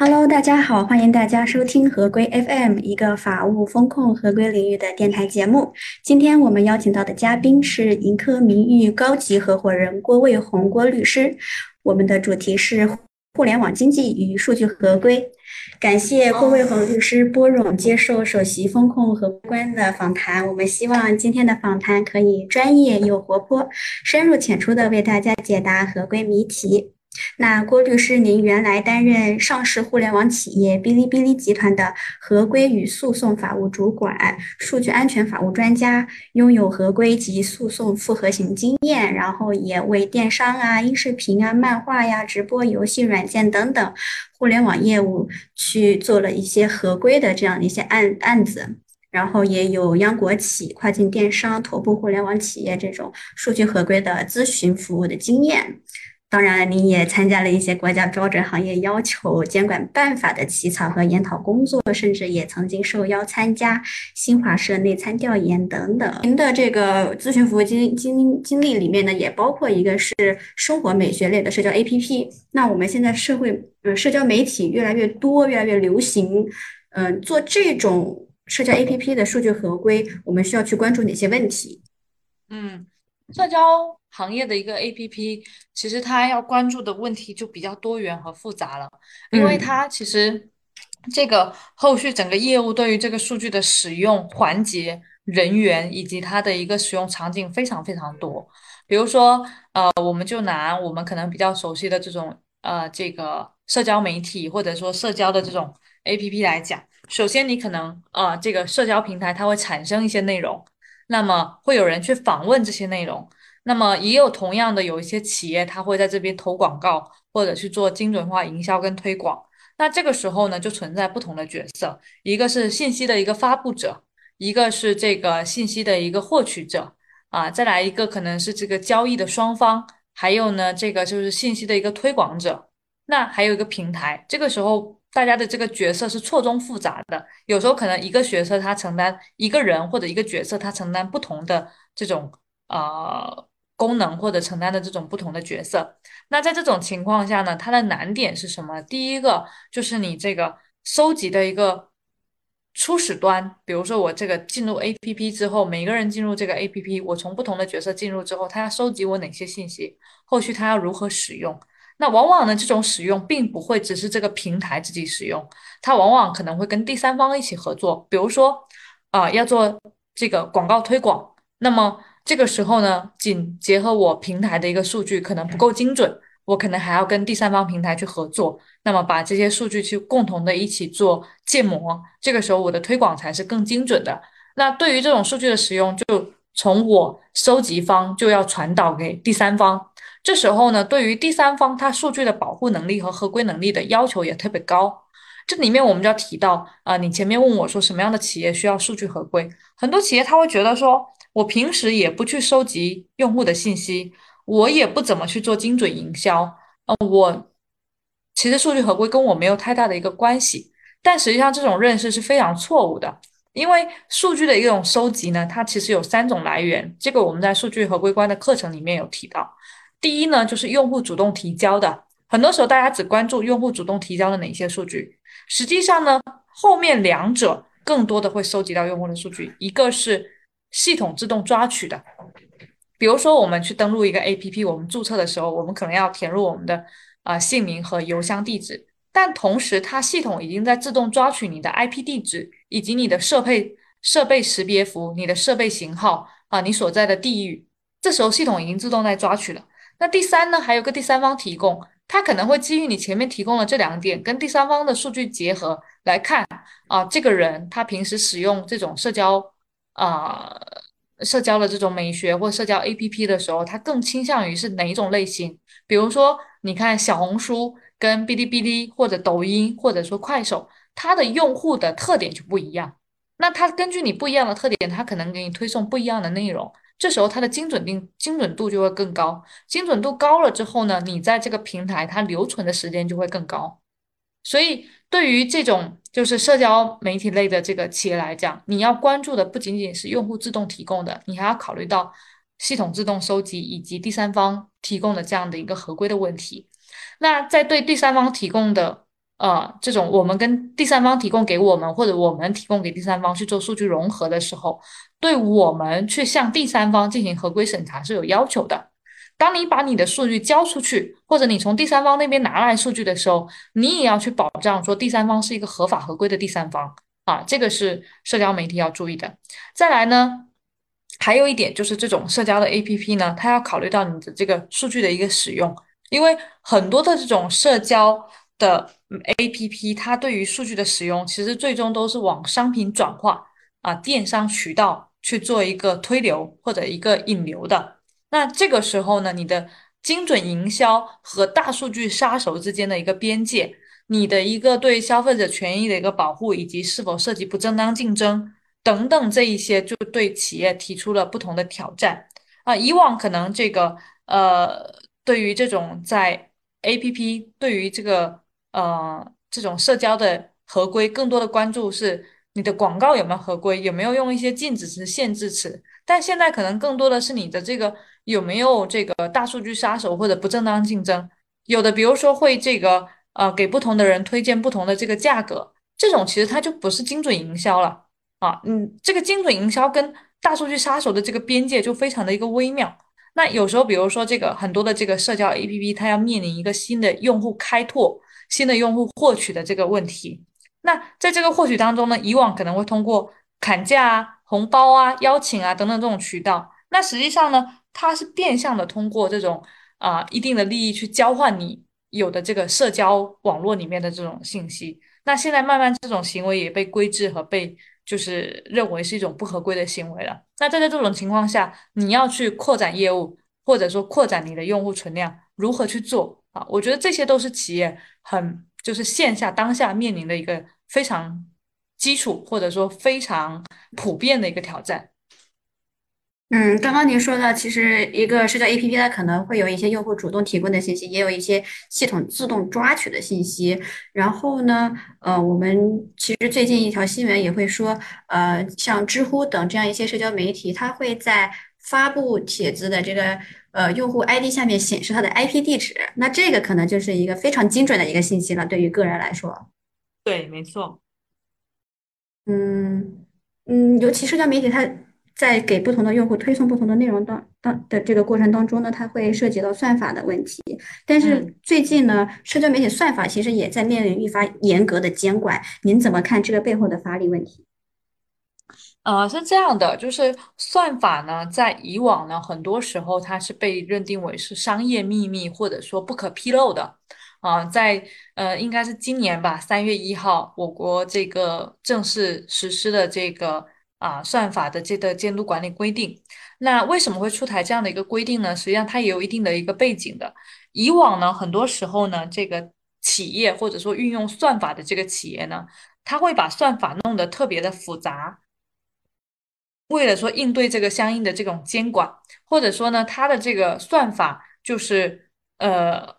Hello，大家好，欢迎大家收听合规 FM，一个法务风控合规领域的电台节目。今天我们邀请到的嘉宾是盈科名誉高级合伙人郭卫红郭律师。我们的主题是互联网经济与数据合规。感谢郭卫红律师拨冗接受首席风控合规官的访谈。我们希望今天的访谈可以专业又活泼，深入浅出的为大家解答合规谜题。那郭律师，您原来担任上市互联网企业哔哩哔哩集团的合规与诉讼法务主管、数据安全法务专家，拥有合规及诉讼复合型经验，然后也为电商啊、音视频啊、漫画呀、直播、游戏软件等等互联网业务去做了一些合规的这样的一些案案子，然后也有央国企、跨境电商、头部互联网企业这种数据合规的咨询服务的经验。当然，您也参加了一些国家标准、行业要求、监管办法的起草和研讨工作，甚至也曾经受邀参加新华社内参调研等等。您的这个咨询服务经经经历里面呢，也包括一个是生活美学类的社交 APP。那我们现在社会，呃，社交媒体越来越多，越来越流行，嗯，做这种社交 APP 的数据合规，我们需要去关注哪些问题？嗯，社交。行业的一个 APP，其实它要关注的问题就比较多元和复杂了，因为它其实这个后续整个业务对于这个数据的使用环节、人员以及它的一个使用场景非常非常多。比如说，呃，我们就拿我们可能比较熟悉的这种呃这个社交媒体或者说社交的这种 APP 来讲，首先你可能呃这个社交平台它会产生一些内容，那么会有人去访问这些内容。那么也有同样的有一些企业，他会在这边投广告，或者去做精准化营销跟推广。那这个时候呢，就存在不同的角色，一个是信息的一个发布者，一个是这个信息的一个获取者啊，再来一个可能是这个交易的双方，还有呢，这个就是信息的一个推广者。那还有一个平台，这个时候大家的这个角色是错综复杂的，有时候可能一个角色他承担一个人或者一个角色他承担不同的这种呃。功能或者承担的这种不同的角色，那在这种情况下呢，它的难点是什么？第一个就是你这个收集的一个初始端，比如说我这个进入 APP 之后，每个人进入这个 APP，我从不同的角色进入之后，他要收集我哪些信息？后续他要如何使用？那往往呢，这种使用并不会只是这个平台自己使用，它往往可能会跟第三方一起合作，比如说啊，要做这个广告推广，那么。这个时候呢，仅结合我平台的一个数据可能不够精准，我可能还要跟第三方平台去合作，那么把这些数据去共同的一起做建模，这个时候我的推广才是更精准的。那对于这种数据的使用，就从我收集方就要传导给第三方，这时候呢，对于第三方它数据的保护能力和合规能力的要求也特别高。这里面我们就要提到啊，你前面问我说什么样的企业需要数据合规，很多企业他会觉得说。我平时也不去收集用户的信息，我也不怎么去做精准营销。呃，我其实数据合规跟我没有太大的一个关系。但实际上这种认识是非常错误的，因为数据的一种收集呢，它其实有三种来源。这个我们在数据合规观的课程里面有提到。第一呢，就是用户主动提交的，很多时候大家只关注用户主动提交的哪些数据，实际上呢，后面两者更多的会收集到用户的数据，一个是。系统自动抓取的，比如说我们去登录一个 APP，我们注册的时候，我们可能要填入我们的啊姓名和邮箱地址，但同时它系统已经在自动抓取你的 IP 地址以及你的设备设备识别符、你的设备型号啊、你所在的地域，这时候系统已经自动在抓取了。那第三呢，还有个第三方提供，它可能会基于你前面提供的这两点，跟第三方的数据结合来看啊，这个人他平时使用这种社交。啊，社交的这种美学或社交 APP 的时候，它更倾向于是哪一种类型？比如说，你看小红书跟哔哩哔哩或者抖音或者说快手，它的用户的特点就不一样。那它根据你不一样的特点，它可能给你推送不一样的内容。这时候它的精准定精准度就会更高。精准度高了之后呢，你在这个平台它留存的时间就会更高。所以，对于这种就是社交媒体类的这个企业来讲，你要关注的不仅仅是用户自动提供的，你还要考虑到系统自动收集以及第三方提供的这样的一个合规的问题。那在对第三方提供的呃这种我们跟第三方提供给我们，或者我们提供给第三方去做数据融合的时候，对我们去向第三方进行合规审查是有要求的。当你把你的数据交出去，或者你从第三方那边拿来数据的时候，你也要去保障说第三方是一个合法合规的第三方啊，这个是社交媒体要注意的。再来呢，还有一点就是这种社交的 APP 呢，它要考虑到你的这个数据的一个使用，因为很多的这种社交的 APP，它对于数据的使用，其实最终都是往商品转化啊、电商渠道去做一个推流或者一个引流的。那这个时候呢，你的精准营销和大数据杀手之间的一个边界，你的一个对消费者权益的一个保护，以及是否涉及不正当竞争等等这一些，就对企业提出了不同的挑战啊。以往可能这个呃，对于这种在 APP 对于这个呃这种社交的合规，更多的关注是你的广告有没有合规，有没有用一些禁止词、限制词，但现在可能更多的是你的这个。有没有这个大数据杀手或者不正当竞争？有的，比如说会这个呃给不同的人推荐不同的这个价格，这种其实它就不是精准营销了啊。嗯，这个精准营销跟大数据杀手的这个边界就非常的一个微妙。那有时候，比如说这个很多的这个社交 APP，它要面临一个新的用户开拓、新的用户获取的这个问题。那在这个获取当中呢，以往可能会通过砍价啊、红包啊、邀请啊等等这种渠道。那实际上呢？它是变相的通过这种啊一定的利益去交换你有的这个社交网络里面的这种信息。那现在慢慢这种行为也被规制和被就是认为是一种不合规的行为了。那在这种情况下，你要去扩展业务或者说扩展你的用户存量，如何去做啊？我觉得这些都是企业很就是线下当下面临的一个非常基础或者说非常普遍的一个挑战。嗯，刚刚您说的，其实一个社交 APP 它可能会有一些用户主动提供的信息，也有一些系统自动抓取的信息。然后呢，呃，我们其实最近一条新闻也会说，呃，像知乎等这样一些社交媒体，它会在发布帖子的这个呃用户 ID 下面显示它的 IP 地址。那这个可能就是一个非常精准的一个信息了，对于个人来说。对，没错。嗯嗯，尤其社交媒体它。在给不同的用户推送不同的内容当当的这个过程当中呢，它会涉及到算法的问题。但是最近呢，社交媒体算法其实也在面临愈发严格的监管。您怎么看这个背后的法理问题？呃，是这样的，就是算法呢，在以往呢，很多时候它是被认定为是商业秘密或者说不可披露的。啊，在呃，应该是今年吧，三月一号，我国这个正式实施的这个。啊，算法的这个监督管理规定，那为什么会出台这样的一个规定呢？实际上它也有一定的一个背景的。以往呢，很多时候呢，这个企业或者说运用算法的这个企业呢，他会把算法弄得特别的复杂，为了说应对这个相应的这种监管，或者说呢，它的这个算法就是呃，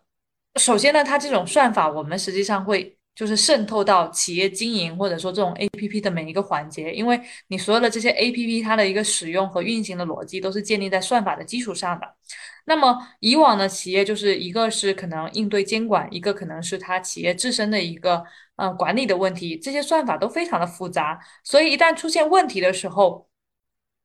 首先呢，它这种算法我们实际上会。就是渗透到企业经营或者说这种 A P P 的每一个环节，因为你所有的这些 A P P 它的一个使用和运行的逻辑都是建立在算法的基础上的。那么以往呢，企业就是一个是可能应对监管，一个可能是它企业自身的一个呃管理的问题，这些算法都非常的复杂，所以一旦出现问题的时候，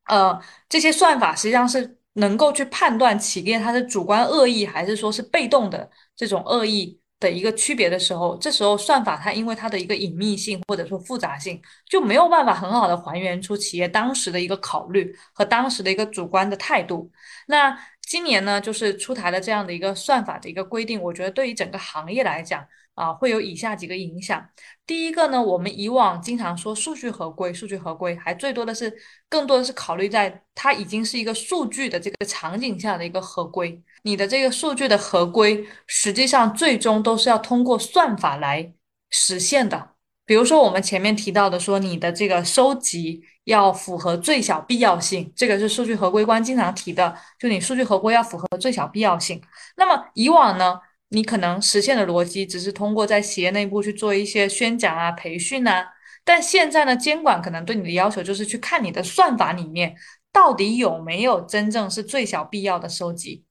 呃，这些算法实际上是能够去判断企业它的主观恶意还是说是被动的这种恶意。的一个区别的时候，这时候算法它因为它的一个隐秘性或者说复杂性，就没有办法很好的还原出企业当时的一个考虑和当时的一个主观的态度。那今年呢，就是出台了这样的一个算法的一个规定，我觉得对于整个行业来讲。啊，会有以下几个影响。第一个呢，我们以往经常说数据合规，数据合规还最多的是，更多的是考虑在它已经是一个数据的这个场景下的一个合规。你的这个数据的合规，实际上最终都是要通过算法来实现的。比如说我们前面提到的，说你的这个收集要符合最小必要性，这个是数据合规官经常提的，就你数据合规要符合最小必要性。那么以往呢？你可能实现的逻辑只是通过在企业内部去做一些宣讲啊、培训啊，但现在呢，监管可能对你的要求就是去看你的算法里面到底有没有真正是最小必要的收集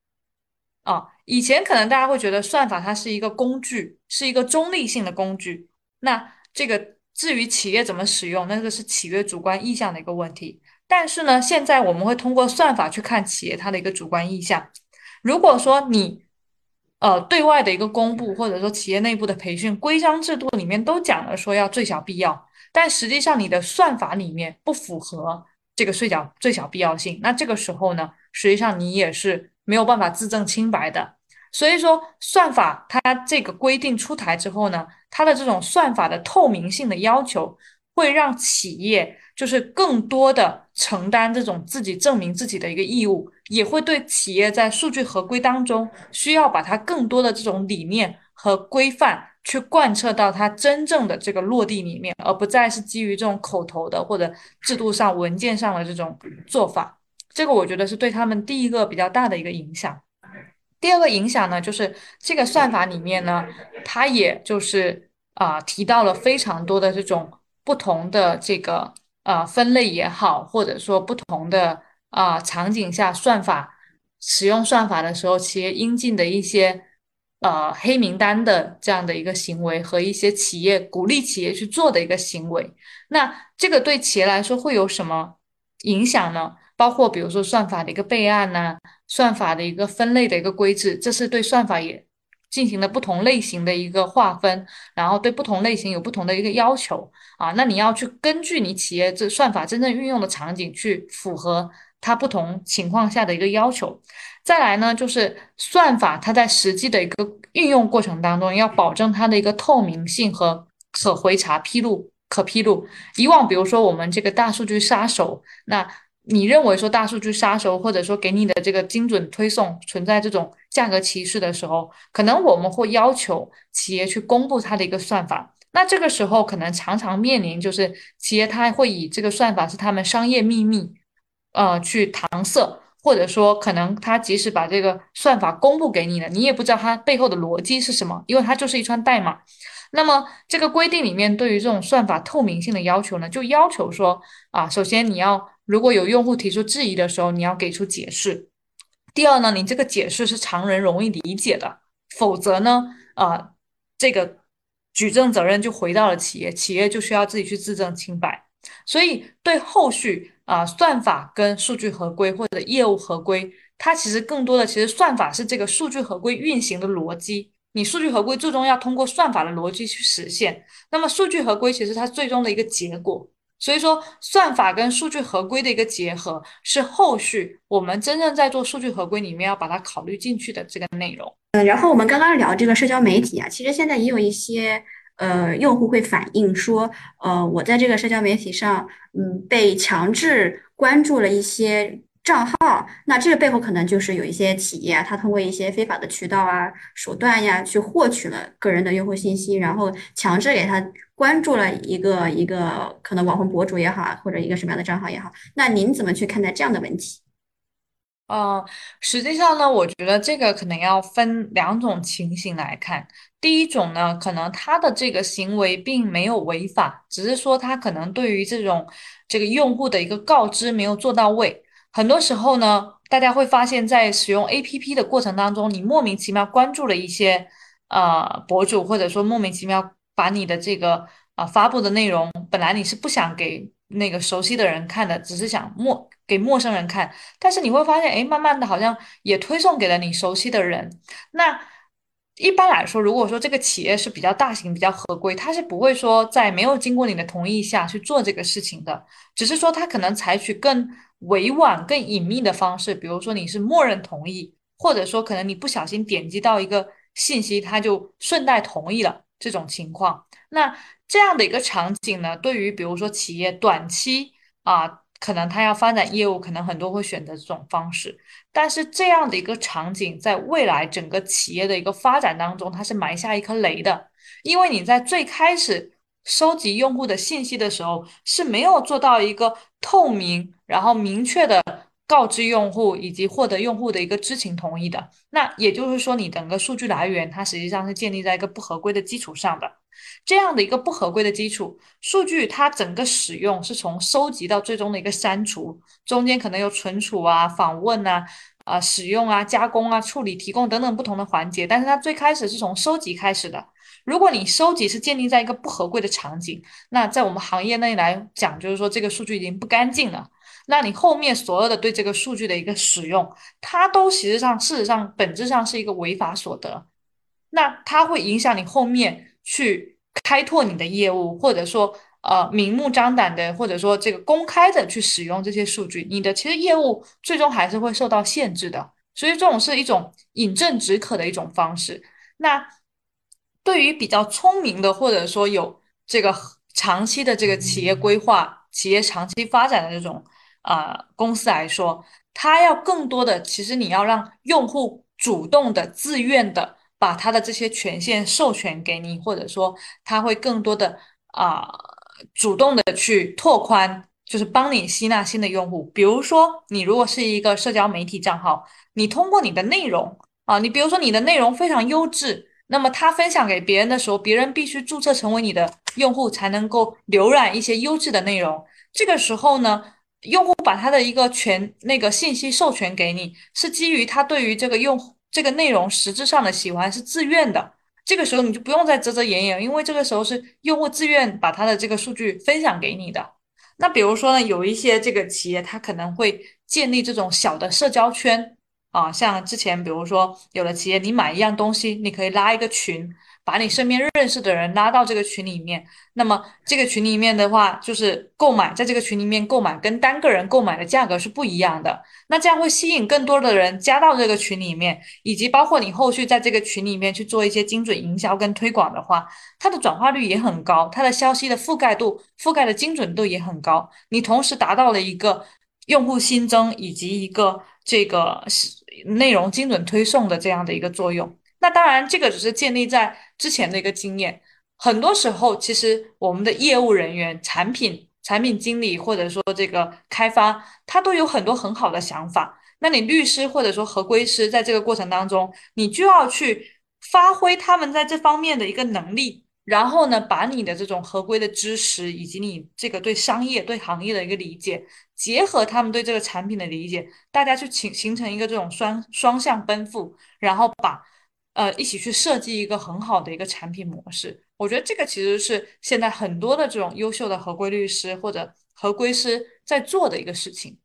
啊，以前可能大家会觉得算法它是一个工具，是一个中立性的工具。那这个至于企业怎么使用，那个是企业主观意向的一个问题。但是呢，现在我们会通过算法去看企业它的一个主观意向。如果说你呃对外的一个公布，或者说企业内部的培训规章制度里面都讲了说要最小必要，但实际上你的算法里面不符合这个最小最小必要性，那这个时候呢，实际上你也是没有办法自证清白的。所以说，算法它这个规定出台之后呢，它的这种算法的透明性的要求，会让企业就是更多的承担这种自己证明自己的一个义务，也会对企业在数据合规当中需要把它更多的这种理念和规范去贯彻到它真正的这个落地里面，而不再是基于这种口头的或者制度上文件上的这种做法。这个我觉得是对他们第一个比较大的一个影响。第二个影响呢，就是这个算法里面呢，它也就是啊提到了非常多的这种不同的这个呃分类也好，或者说不同的啊场景下算法使用算法的时候，企业应尽的一些呃黑名单的这样的一个行为和一些企业鼓励企业去做的一个行为。那这个对企业来说会有什么影响呢？包括比如说算法的一个备案呐。算法的一个分类的一个规制，这是对算法也进行了不同类型的一个划分，然后对不同类型有不同的一个要求啊。那你要去根据你企业这算法真正运用的场景去符合它不同情况下的一个要求。再来呢，就是算法它在实际的一个运用过程当中，要保证它的一个透明性和可回查披露、可披露。以往比如说我们这个大数据杀手，那。你认为说大数据杀手，或者说给你的这个精准推送存在这种价格歧视的时候，可能我们会要求企业去公布它的一个算法。那这个时候可能常常面临就是企业它会以这个算法是他们商业秘密，呃，去搪塞，或者说可能他即使把这个算法公布给你了，你也不知道它背后的逻辑是什么，因为它就是一串代码。那么这个规定里面对于这种算法透明性的要求呢，就要求说啊，首先你要。如果有用户提出质疑的时候，你要给出解释。第二呢，你这个解释是常人容易理解的，否则呢，啊，这个举证责任就回到了企业，企业就需要自己去自证清白。所以，对后续啊，算法跟数据合规或者业务合规，它其实更多的其实算法是这个数据合规运行的逻辑，你数据合规最终要通过算法的逻辑去实现。那么，数据合规其实它最终的一个结果。所以说，算法跟数据合规的一个结合，是后续我们真正在做数据合规里面要把它考虑进去的这个内容。嗯，然后我们刚刚聊这个社交媒体啊，其实现在也有一些呃用户会反映说，呃，我在这个社交媒体上，嗯，被强制关注了一些。账号，那这个背后可能就是有一些企业啊，它通过一些非法的渠道啊、手段呀，去获取了个人的用户信息，然后强制给他关注了一个一个可能网红博主也好，或者一个什么样的账号也好。那您怎么去看待这样的问题？呃，实际上呢，我觉得这个可能要分两种情形来看。第一种呢，可能他的这个行为并没有违法，只是说他可能对于这种这个用户的一个告知没有做到位。很多时候呢，大家会发现，在使用 APP 的过程当中，你莫名其妙关注了一些呃博主，或者说莫名其妙把你的这个啊发布的内容，本来你是不想给那个熟悉的人看的，只是想陌给陌生人看，但是你会发现，哎，慢慢的好像也推送给了你熟悉的人。那一般来说，如果说这个企业是比较大型、比较合规，它是不会说在没有经过你的同意下去做这个事情的，只是说它可能采取更。委婉、更隐秘的方式，比如说你是默认同意，或者说可能你不小心点击到一个信息，它就顺带同意了这种情况。那这样的一个场景呢，对于比如说企业短期啊，可能他要发展业务，可能很多会选择这种方式。但是这样的一个场景，在未来整个企业的一个发展当中，它是埋下一颗雷的，因为你在最开始。收集用户的信息的时候是没有做到一个透明，然后明确的告知用户以及获得用户的一个知情同意的。那也就是说，你整个数据来源它实际上是建立在一个不合规的基础上的。这样的一个不合规的基础，数据它整个使用是从收集到最终的一个删除，中间可能有存储啊、访问啊啊使用啊、加工啊、处理、提供等等不同的环节。但是它最开始是从收集开始的。如果你收集是建立在一个不合规的场景，那在我们行业内来讲，就是说这个数据已经不干净了。那你后面所有的对这个数据的一个使用，它都实际上事实上本质上是一个违法所得。那它会影响你后面去开拓你的业务，或者说呃明目张胆的，或者说这个公开的去使用这些数据，你的其实业务最终还是会受到限制的。所以这种是一种饮鸩止渴的一种方式。那对于比较聪明的，或者说有这个长期的这个企业规划、企业长期发展的这种啊公司来说，它要更多的，其实你要让用户主动的、自愿的把他的这些权限授权给你，或者说他会更多的啊主动的去拓宽，就是帮你吸纳新的用户。比如说，你如果是一个社交媒体账号，你通过你的内容啊，你比如说你的内容非常优质。那么他分享给别人的时候，别人必须注册成为你的用户，才能够浏览一些优质的内容。这个时候呢，用户把他的一个权那个信息授权给你，是基于他对于这个用这个内容实质上的喜欢，是自愿的。这个时候你就不用再遮遮掩掩，因为这个时候是用户自愿把他的这个数据分享给你的。那比如说呢，有一些这个企业，他可能会建立这种小的社交圈。啊，像之前比如说有的企业，你买一样东西，你可以拉一个群，把你身边认识的人拉到这个群里面。那么这个群里面的话，就是购买，在这个群里面购买跟单个人购买的价格是不一样的。那这样会吸引更多的人加到这个群里面，以及包括你后续在这个群里面去做一些精准营销跟推广的话，它的转化率也很高，它的消息的覆盖度、覆盖的精准度也很高。你同时达到了一个用户新增以及一个这个。内容精准推送的这样的一个作用，那当然这个只是建立在之前的一个经验。很多时候，其实我们的业务人员、产品产品经理或者说这个开发，他都有很多很好的想法。那你律师或者说合规师在这个过程当中，你就要去发挥他们在这方面的一个能力。然后呢，把你的这种合规的知识，以及你这个对商业、对行业的一个理解，结合他们对这个产品的理解，大家去形形成一个这种双双向奔赴，然后把呃一起去设计一个很好的一个产品模式。我觉得这个其实是现在很多的这种优秀的合规律师或者合规师在做的一个事情。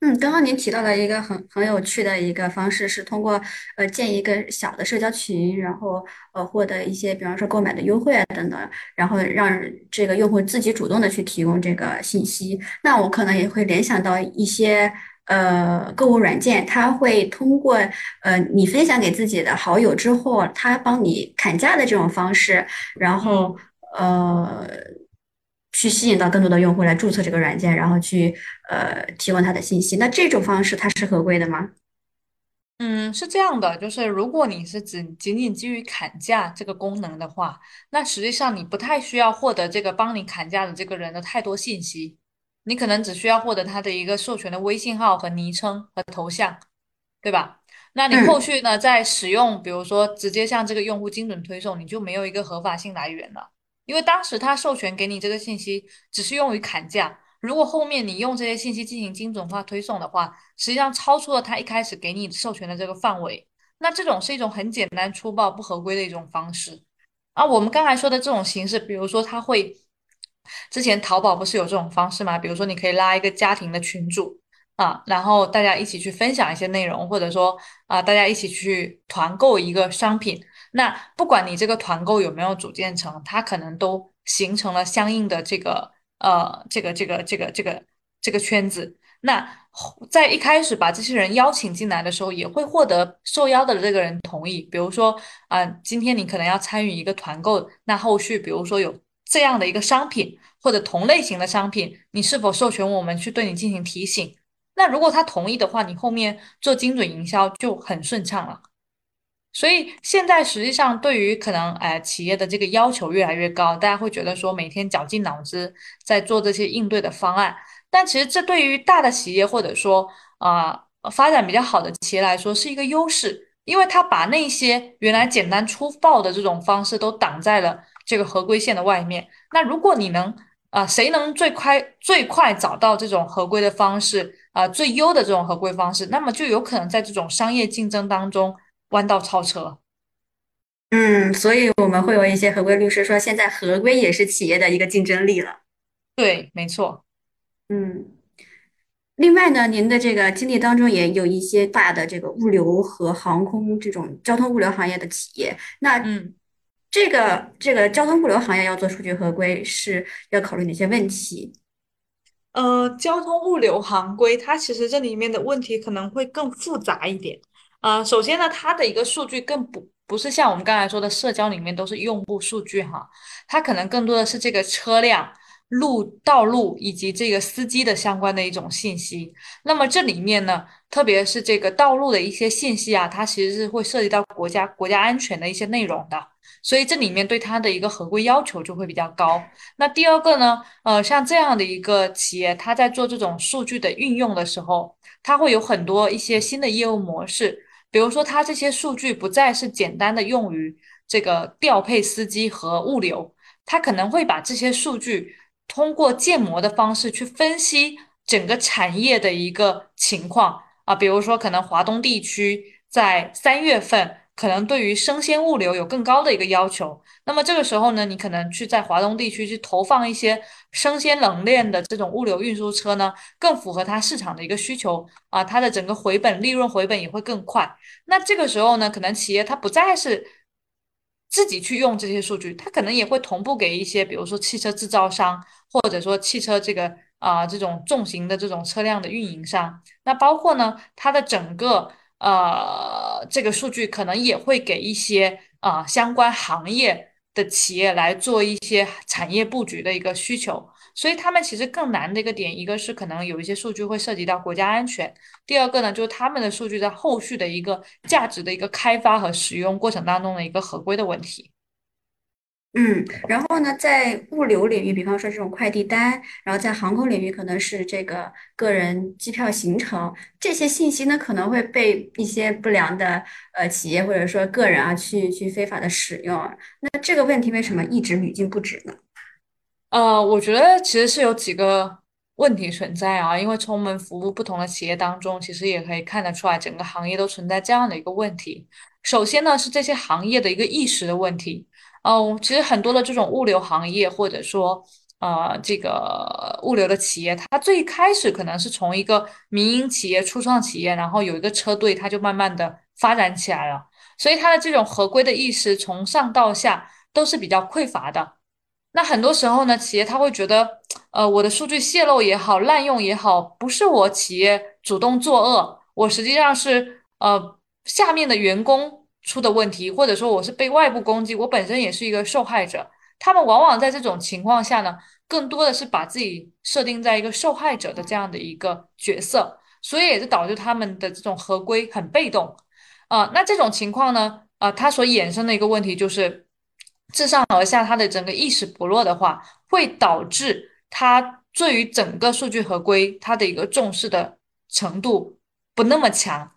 嗯，刚刚您提到了一个很很有趣的一个方式，是通过呃建一个小的社交群，然后呃获得一些，比方说购买的优惠啊等等，然后让这个用户自己主动的去提供这个信息。那我可能也会联想到一些呃购物软件，它会通过呃你分享给自己的好友之后，它帮你砍价的这种方式，然后呃。去吸引到更多的用户来注册这个软件，然后去呃提供他的信息。那这种方式它是合规的吗？嗯，是这样的，就是如果你是只仅仅基于砍价这个功能的话，那实际上你不太需要获得这个帮你砍价的这个人的太多信息，你可能只需要获得他的一个授权的微信号和昵称和头像，对吧？那你后续呢，在使用，比如说直接向这个用户精准推送，你就没有一个合法性来源了。因为当时他授权给你这个信息只是用于砍价，如果后面你用这些信息进行精准化推送的话，实际上超出了他一开始给你授权的这个范围。那这种是一种很简单粗暴、不合规的一种方式。啊，我们刚才说的这种形式，比如说他会，之前淘宝不是有这种方式吗？比如说你可以拉一个家庭的群主啊，然后大家一起去分享一些内容，或者说啊，大家一起去团购一个商品。那不管你这个团购有没有组建成，它可能都形成了相应的这个呃这个这个这个这个这个圈子。那在一开始把这些人邀请进来的时候，也会获得受邀的这个人同意。比如说啊，今天你可能要参与一个团购，那后续比如说有这样的一个商品或者同类型的商品，你是否授权我们去对你进行提醒？那如果他同意的话，你后面做精准营销就很顺畅了。所以现在实际上对于可能哎企业的这个要求越来越高，大家会觉得说每天绞尽脑汁在做这些应对的方案，但其实这对于大的企业或者说啊发展比较好的企业来说是一个优势，因为它把那些原来简单粗暴的这种方式都挡在了这个合规线的外面。那如果你能啊，谁能最快最快找到这种合规的方式啊，最优的这种合规方式，那么就有可能在这种商业竞争当中弯道超车。嗯，所以我们会有一些合规律师说，现在合规也是企业的一个竞争力了。对，没错。嗯，另外呢，您的这个经历当中也有一些大的这个物流和航空这种交通物流行业的企业，那嗯。这个这个交通物流行业要做数据合规，是要考虑哪些问题？呃，交通物流行规，它其实这里面的问题可能会更复杂一点。呃，首先呢，它的一个数据更不不是像我们刚才说的社交里面都是用户数据哈，它可能更多的是这个车辆、路道路以及这个司机的相关的一种信息。那么这里面呢，特别是这个道路的一些信息啊，它其实是会涉及到国家国家安全的一些内容的。所以这里面对它的一个合规要求就会比较高。那第二个呢，呃，像这样的一个企业，它在做这种数据的运用的时候，它会有很多一些新的业务模式。比如说，它这些数据不再是简单的用于这个调配司机和物流，它可能会把这些数据通过建模的方式去分析整个产业的一个情况啊。比如说，可能华东地区在三月份。可能对于生鲜物流有更高的一个要求，那么这个时候呢，你可能去在华东地区去投放一些生鲜冷链的这种物流运输车呢，更符合它市场的一个需求啊，它的整个回本利润回本也会更快。那这个时候呢，可能企业它不再是自己去用这些数据，它可能也会同步给一些，比如说汽车制造商，或者说汽车这个啊这种重型的这种车辆的运营商，那包括呢它的整个。呃，这个数据可能也会给一些啊相关行业的企业来做一些产业布局的一个需求，所以他们其实更难的一个点，一个是可能有一些数据会涉及到国家安全，第二个呢就是他们的数据在后续的一个价值的一个开发和使用过程当中的一个合规的问题。嗯，然后呢，在物流领域，比方说这种快递单，然后在航空领域，可能是这个个人机票行程，这些信息呢，可能会被一些不良的呃企业或者说个人啊，去去非法的使用。那这个问题为什么一直屡禁不止呢？呃，我觉得其实是有几个问题存在啊，因为从我们服务不同的企业当中，其实也可以看得出来，整个行业都存在这样的一个问题。首先呢，是这些行业的一个意识的问题。哦，其实很多的这种物流行业，或者说呃这个物流的企业，它最开始可能是从一个民营企业、初创企业，然后有一个车队，它就慢慢的发展起来了。所以它的这种合规的意识，从上到下都是比较匮乏的。那很多时候呢，企业他会觉得，呃，我的数据泄露也好，滥用也好，不是我企业主动作恶，我实际上是呃下面的员工。出的问题，或者说我是被外部攻击，我本身也是一个受害者。他们往往在这种情况下呢，更多的是把自己设定在一个受害者的这样的一个角色，所以也是导致他们的这种合规很被动啊。那这种情况呢，啊，它所衍生的一个问题就是，自上而下，他的整个意识薄弱的话，会导致他对于整个数据合规它的一个重视的程度不那么强。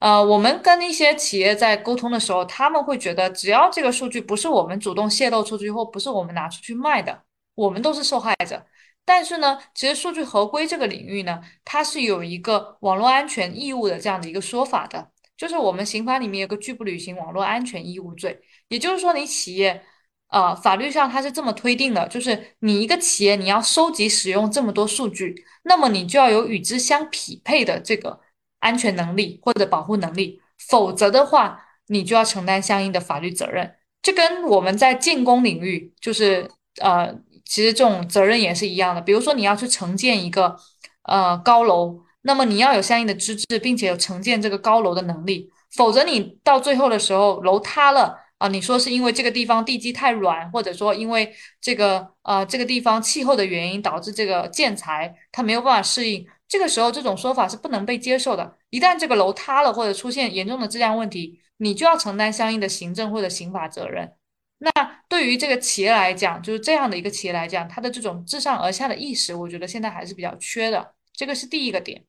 呃，我们跟一些企业在沟通的时候，他们会觉得，只要这个数据不是我们主动泄露出去，或不是我们拿出去卖的，我们都是受害者。但是呢，其实数据合规这个领域呢，它是有一个网络安全义务的这样的一个说法的，就是我们刑法里面有个拒不履行网络安全义务罪。也就是说，你企业，呃，法律上它是这么推定的，就是你一个企业你要收集使用这么多数据，那么你就要有与之相匹配的这个。安全能力或者保护能力，否则的话，你就要承担相应的法律责任。这跟我们在建工领域，就是呃，其实这种责任也是一样的。比如说，你要去承建一个呃高楼，那么你要有相应的资质，并且有承建这个高楼的能力，否则你到最后的时候楼塌了啊，你说是因为这个地方地基太软，或者说因为这个呃这个地方气候的原因导致这个建材它没有办法适应。这个时候，这种说法是不能被接受的。一旦这个楼塌了，或者出现严重的质量问题，你就要承担相应的行政或者刑法责任。那对于这个企业来讲，就是这样的一个企业来讲，它的这种自上而下的意识，我觉得现在还是比较缺的。这个是第一个点。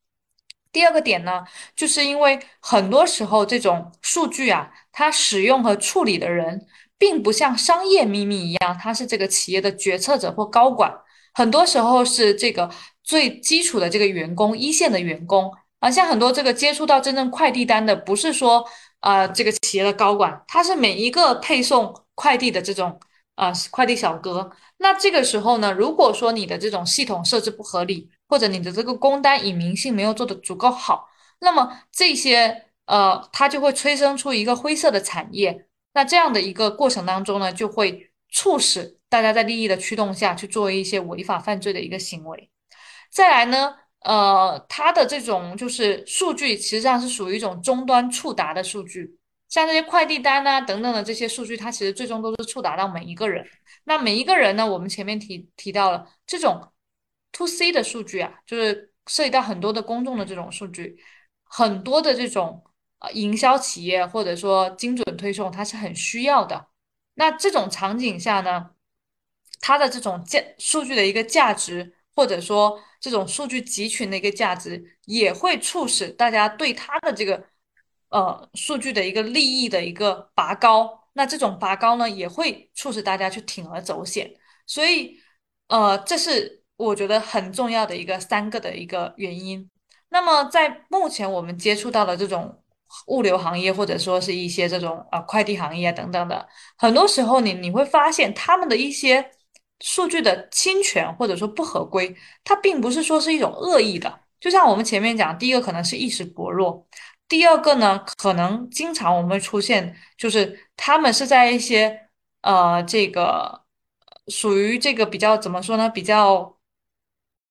第二个点呢，就是因为很多时候这种数据啊，它使用和处理的人，并不像商业秘密一样，他是这个企业的决策者或高管。很多时候是这个最基础的这个员工，一线的员工啊，像很多这个接触到真正快递单的，不是说啊这个企业的高管，他是每一个配送快递的这种啊快递小哥。那这个时候呢，如果说你的这种系统设置不合理，或者你的这个工单隐名性没有做得足够好，那么这些呃，它就会催生出一个灰色的产业。那这样的一个过程当中呢，就会促使大家在利益的驱动下去做一些违法犯罪的一个行为。再来呢，呃，它的这种就是数据，实际上是属于一种终端触达的数据，像这些快递单啊等等的这些数据，它其实最终都是触达到每一个人。那每一个人呢，我们前面提提到了这种 to C 的数据啊，就是涉及到很多的公众的这种数据，很多的这种。呃，营销企业或者说精准推送，它是很需要的。那这种场景下呢，它的这种价数据的一个价值，或者说这种数据集群的一个价值，也会促使大家对它的这个呃数据的一个利益的一个拔高。那这种拔高呢，也会促使大家去铤而走险。所以，呃，这是我觉得很重要的一个三个的一个原因。那么，在目前我们接触到的这种。物流行业或者说是一些这种呃快递行业等等的，很多时候你你会发现他们的一些数据的侵权或者说不合规，它并不是说是一种恶意的。就像我们前面讲，第一个可能是意识薄弱，第二个呢，可能经常我们会出现，就是他们是在一些呃这个属于这个比较怎么说呢？比较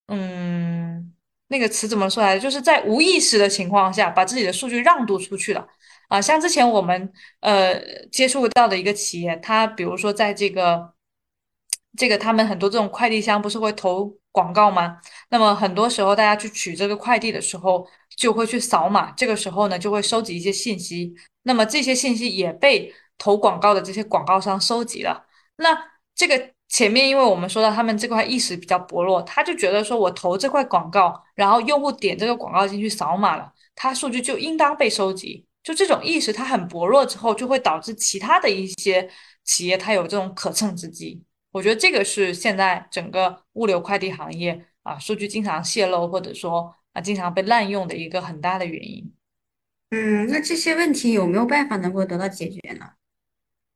嗯。那个词怎么说来着？就是在无意识的情况下，把自己的数据让渡出去了啊。像之前我们呃接触到的一个企业，它比如说在这个这个他们很多这种快递箱不是会投广告吗？那么很多时候大家去取这个快递的时候，就会去扫码，这个时候呢就会收集一些信息，那么这些信息也被投广告的这些广告商收集了。那这个。前面因为我们说到他们这块意识比较薄弱，他就觉得说我投这块广告，然后用户点这个广告进去扫码了，他数据就应当被收集。就这种意识，它很薄弱之后，就会导致其他的一些企业它有这种可乘之机。我觉得这个是现在整个物流快递行业啊，数据经常泄露或者说啊经常被滥用的一个很大的原因。嗯，那这些问题有没有办法能够得到解决呢？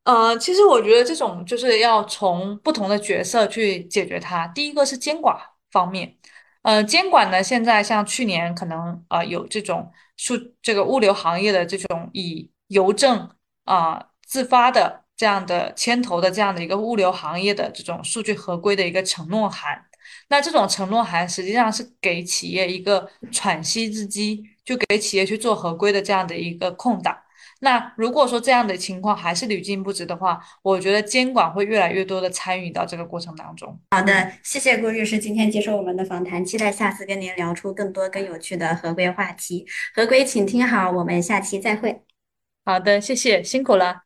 呃，其实我觉得这种就是要从不同的角色去解决它。第一个是监管方面，呃，监管呢，现在像去年可能啊有这种数这个物流行业的这种以邮政啊自发的这样的牵头的这样的一个物流行业的这种数据合规的一个承诺函。那这种承诺函实际上是给企业一个喘息之机，就给企业去做合规的这样的一个空档。那如果说这样的情况还是屡禁不止的话，我觉得监管会越来越多的参与到这个过程当中。好的，谢谢郭律师今天接受我们的访谈，期待下次跟您聊出更多更有趣的合规话题。合规，请听好，我们下期再会。好的，谢谢，辛苦了。